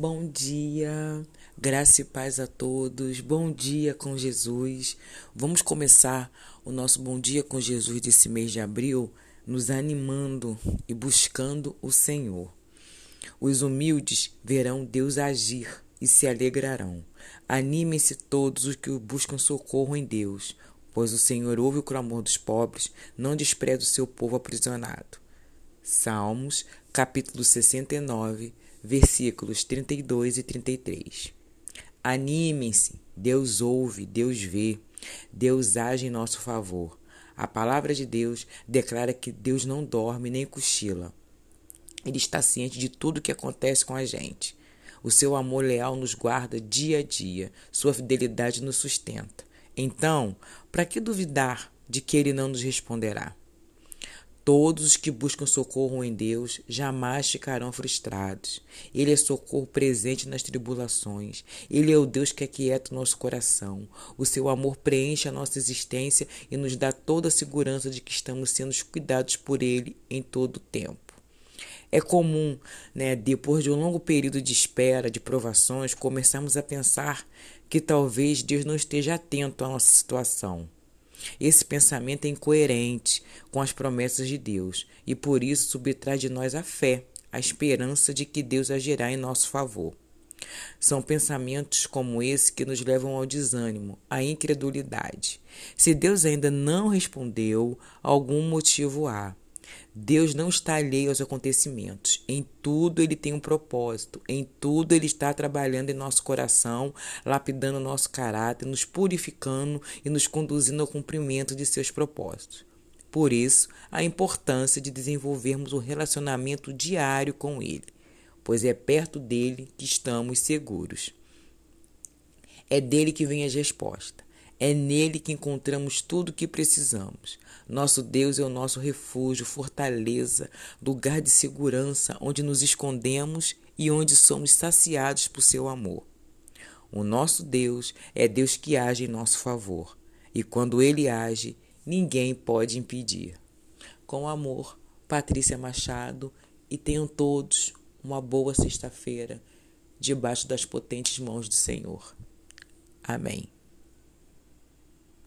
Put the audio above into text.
Bom dia, graça e paz a todos. Bom dia com Jesus. Vamos começar o nosso Bom Dia com Jesus desse mês de abril nos animando e buscando o Senhor. Os humildes verão Deus agir e se alegrarão. Animem-se todos os que buscam socorro em Deus, pois o Senhor ouve o clamor dos pobres, não despreza o seu povo aprisionado. Salmos, capítulo 69, versículos 32 e 33. Animem-se, Deus ouve, Deus vê, Deus age em nosso favor. A palavra de Deus declara que Deus não dorme nem cochila. Ele está ciente de tudo o que acontece com a gente. O seu amor leal nos guarda dia a dia, sua fidelidade nos sustenta. Então, para que duvidar de que ele não nos responderá? Todos os que buscam socorro em Deus jamais ficarão frustrados. Ele é socorro presente nas tribulações. Ele é o Deus que aquieta o nosso coração. O seu amor preenche a nossa existência e nos dá toda a segurança de que estamos sendo cuidados por Ele em todo o tempo. É comum, né, depois de um longo período de espera, de provações, começarmos a pensar que talvez Deus não esteja atento à nossa situação esse pensamento é incoerente com as promessas de Deus e por isso subtrai de nós a fé, a esperança de que Deus agirá em nosso favor. São pensamentos como esse que nos levam ao desânimo, à incredulidade. Se Deus ainda não respondeu, algum motivo há. Deus não está alheio aos acontecimentos. Em tudo ele tem um propósito. Em tudo ele está trabalhando em nosso coração, lapidando nosso caráter, nos purificando e nos conduzindo ao cumprimento de seus propósitos. Por isso, a importância de desenvolvermos um relacionamento diário com ele, pois é perto dele que estamos seguros. É dele que vem as respostas. É nele que encontramos tudo o que precisamos. Nosso Deus é o nosso refúgio, fortaleza, lugar de segurança, onde nos escondemos e onde somos saciados por seu amor. O nosso Deus é Deus que age em nosso favor, e quando ele age, ninguém pode impedir. Com amor, Patrícia Machado, e tenham todos uma boa sexta-feira, debaixo das potentes mãos do Senhor. Amém.